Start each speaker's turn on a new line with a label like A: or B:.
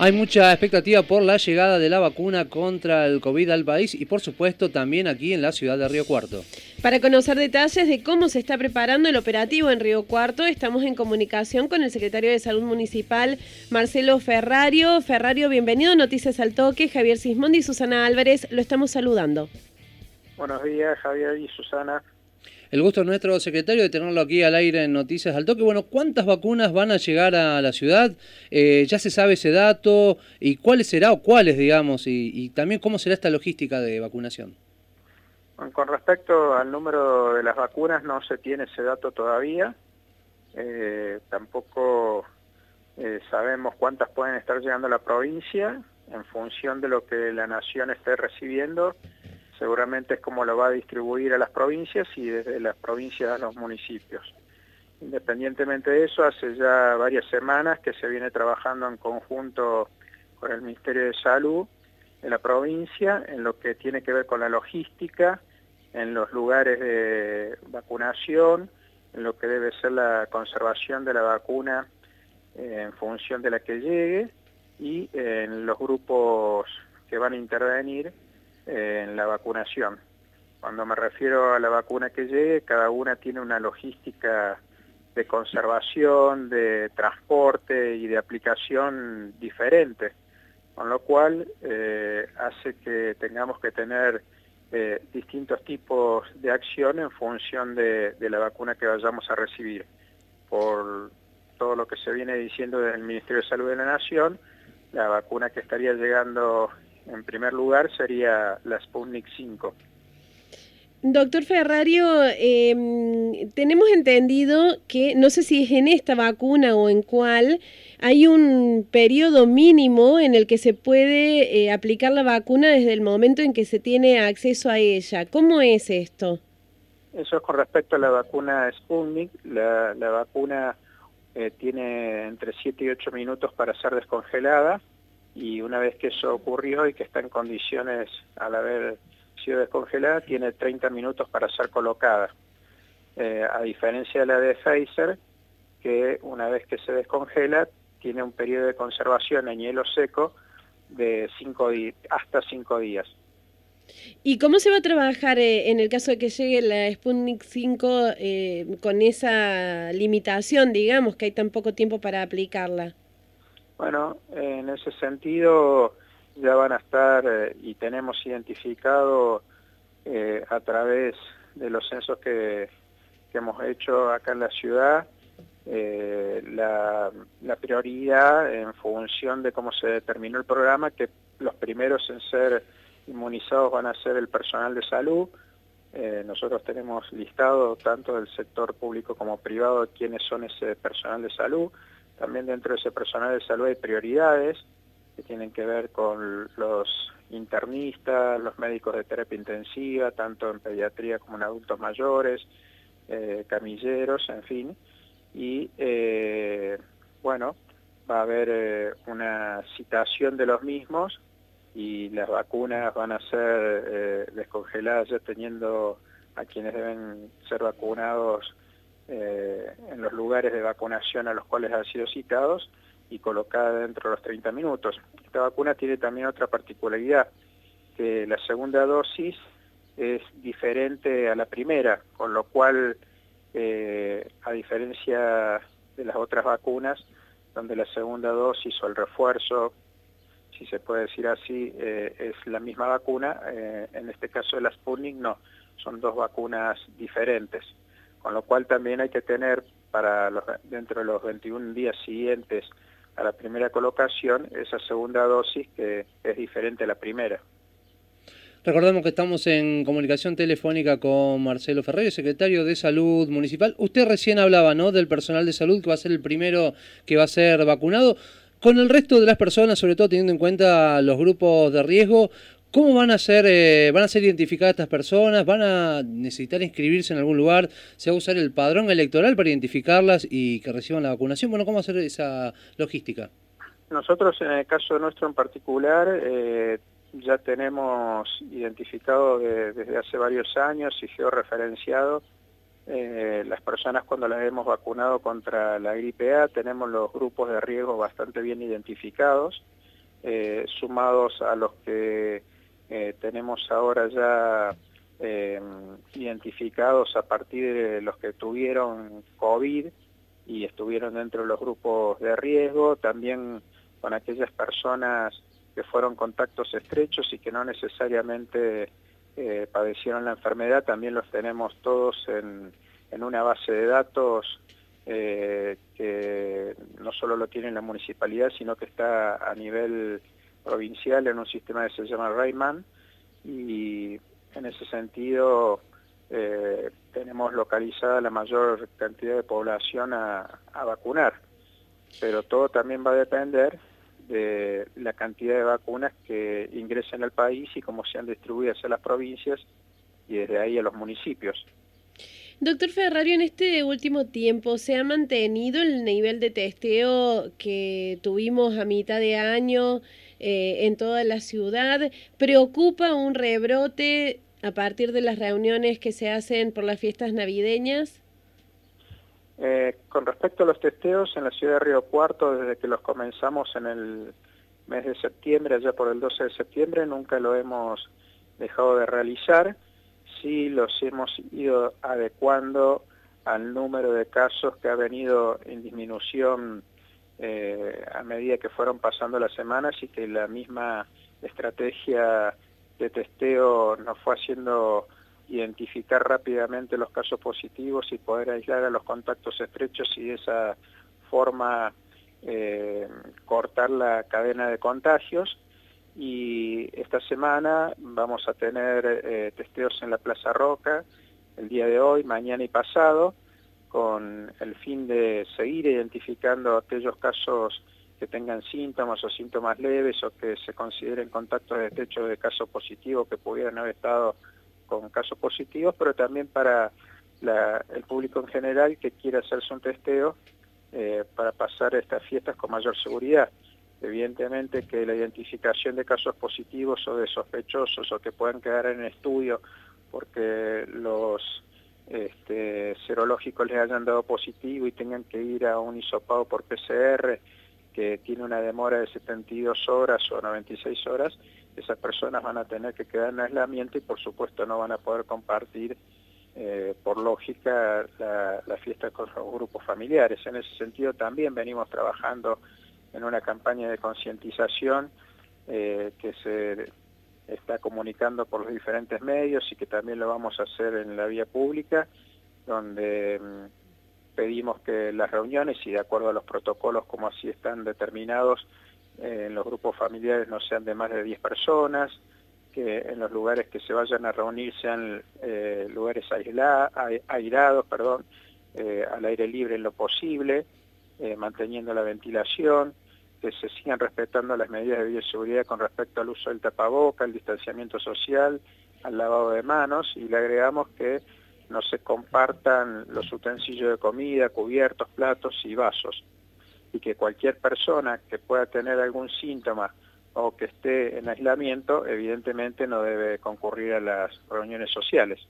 A: Hay mucha expectativa por la llegada de la vacuna contra el COVID al país y por supuesto también aquí en la ciudad de Río Cuarto.
B: Para conocer detalles de cómo se está preparando el operativo en Río Cuarto, estamos en comunicación con el secretario de Salud Municipal, Marcelo Ferrario. Ferrario, bienvenido a Noticias al Toque. Javier Sismondi y Susana Álvarez, lo estamos saludando.
C: Buenos días, Javier y Susana.
A: El gusto es nuestro secretario de tenerlo aquí al aire en Noticias al Toque. Bueno, ¿cuántas vacunas van a llegar a la ciudad? Eh, ¿Ya se sabe ese dato? ¿Y cuáles será o cuáles, digamos? Y, también cómo será esta logística de vacunación.
C: con respecto al número de las vacunas, no se tiene ese dato todavía. Eh, tampoco eh, sabemos cuántas pueden estar llegando a la provincia en función de lo que la nación esté recibiendo seguramente es como lo va a distribuir a las provincias y desde las provincias a los municipios. Independientemente de eso, hace ya varias semanas que se viene trabajando en conjunto con el Ministerio de Salud en la provincia, en lo que tiene que ver con la logística, en los lugares de vacunación, en lo que debe ser la conservación de la vacuna eh, en función de la que llegue y en los grupos que van a intervenir en la vacunación. Cuando me refiero a la vacuna que llegue, cada una tiene una logística de conservación, de transporte y de aplicación diferente, con lo cual eh, hace que tengamos que tener eh, distintos tipos de acción en función de, de, la vacuna que vayamos a recibir. Por todo lo que se viene diciendo del Ministerio de Salud de la Nación, la vacuna que estaría llegando en primer lugar sería la Sputnik 5.
B: Doctor Ferrario, em, tenemos entendido que, no sé si es en esta vacuna o en cuál, hay un periodo mínimo en el que se puede eh, aplicar la vacuna desde el momento en que se tiene acceso a ella. ¿Cómo es esto?
C: Eso es con respecto a la vacuna Sputnik. La, vacuna eh, tiene entre 7 y 8 minutos para ser descongelada y una vez que eso ocurrió y que está en condiciones al haber sido descongelada, tiene 30 minutos para ser colocada. Eh, a diferencia de la de Pfizer, que una vez que se descongela, tiene un periodo de conservación en hielo seco de cinco hasta 5 días.
B: ¿Y cómo se va a trabajar eh, en el caso de que llegue la Sputnik 5 eh, con esa limitación, digamos, que hay tan poco tiempo para aplicarla?
C: Bueno, en ese sentido ya van a estar eh, y tenemos identificado eh, a través de los censos que, hemos hecho acá en la ciudad eh, la, la, prioridad en función de cómo se determinó el programa, que los primeros en ser inmunizados van a ser el personal de salud. nosotros tenemos listado tanto del sector público como privado quiénes son ese personal de salud. También dentro de ese personal de salud hay prioridades que tienen que ver con los internistas, los médicos de terapia intensiva, tanto en pediatría como en adultos mayores, eh, camilleros, en fin. Y eh, bueno, va a haber eh, una citación de los mismos y las vacunas van a ser descongeladas ya teniendo a quienes deben ser vacunados eh, en los lugares de vacunación a los cuales han sido citados y colocada dentro de los 30 minutos. Esta vacuna tiene también otra particularidad, que la segunda dosis es diferente a la primera, con lo cual, eh, a diferencia de las otras vacunas, donde la segunda dosis o el refuerzo, si se puede decir así, eh, es la misma vacuna, en este caso de la Sputnik no, son dos vacunas diferentes con lo cual también hay que tener para los, dentro de los 21 días siguientes a la primera colocación esa segunda dosis que es diferente a la primera.
A: Recordemos que estamos en comunicación telefónica con Marcelo Ferreiro, secretario de Salud Municipal. Usted recién hablaba ¿no? del personal de salud que va a ser el primero que va a ser vacunado. Con el resto de las personas, sobre todo teniendo en cuenta los grupos de riesgo, ¿Cómo van a ser, eh, van a ser identificadas estas personas? ¿Van a necesitar inscribirse en algún lugar? ¿Se va a usar el padrón electoral para identificarlas y que reciban la vacunación? Bueno, ¿cómo ser esa logística?
C: Nosotros, en el caso nuestro en particular, eh, ya tenemos identificado desde hace varios años y georreferenciado eh, las personas cuando las hemos vacunado contra la gripe A, tenemos los grupos de riesgo bastante bien identificados eh, sumados a los que eh, tenemos ahora ya identificados a partir de los que tuvieron COVID y estuvieron dentro de los grupos de riesgo, también con aquellas personas que fueron contactos estrechos y que no necesariamente eh, padecieron la enfermedad, también los tenemos todos en, una base de datos eh, que no solo lo tiene la municipalidad, sino que está a nivel provincial en un sistema que se llama Rayman y en ese sentido eh, tenemos localizada la mayor cantidad de población a vacunar, pero todo también va a depender de la cantidad de vacunas que ingresen al país y cómo sean distribuidas a las provincias y desde ahí a los municipios.
B: Doctor Ferrario, en este último tiempo se ha mantenido el nivel de testeo que tuvimos a mitad de año eh, en toda la ciudad. ¿Preocupa un rebrote a partir de las reuniones que se hacen por las fiestas navideñas?
C: Eh, con respecto a los testeos, en la ciudad de Río Cuarto, desde que los comenzamos en el mes de septiembre, allá por el 12 de septiembre, nunca lo hemos dejado de realizar. Sí los hemos ido adecuando al número de casos que ha venido en disminución eh, a medida que fueron pasando las semanas y que la misma estrategia de testeo nos fue haciendo identificar rápidamente los casos positivos y poder aislar a los contactos estrechos y de esa forma eh, cortar la cadena de contagios. Y esta semana vamos a tener eh, testeos en la Plaza Roca el día de hoy, mañana y pasado, con el fin de seguir identificando aquellos casos que tengan síntomas o síntomas leves o que se consideren contactos estrechos de caso positivo que pudieran haber estado con casos positivos, pero también para el público en general que quiera hacerse un testeo eh, para pasar estas fiestas con mayor seguridad. Evidentemente que la identificación de casos positivos o de sospechosos o que puedan quedar en estudio porque los este, serológicos les hayan dado positivo y tengan que ir a un hisopado por PCR que tiene una demora de 72 horas o 96 horas, esas personas van a tener que quedar en aislamiento y por supuesto no van a poder compartir eh, por lógica la, fiesta con los grupos familiares. En ese sentido también venimos trabajando en una campaña de concientización eh, que se está comunicando por los diferentes medios y que también lo vamos a hacer en la vía pública, donde mm, pedimos que las reuniones y de acuerdo a los protocolos como así están determinados, eh, en los grupos familiares no sean de más de 10 personas, que en los lugares que se vayan a reunir sean eh, lugares aislados, perdón, eh, al aire libre en lo posible, manteniendo la ventilación, que se sigan respetando las medidas de bioseguridad con respecto al uso del tapaboca, el distanciamiento social, al lavado de manos, y le agregamos que no se compartan los utensilios de comida, cubiertos, platos y vasos y que cualquier persona que pueda tener algún síntoma o que esté en aislamiento, evidentemente no debe concurrir a las reuniones sociales.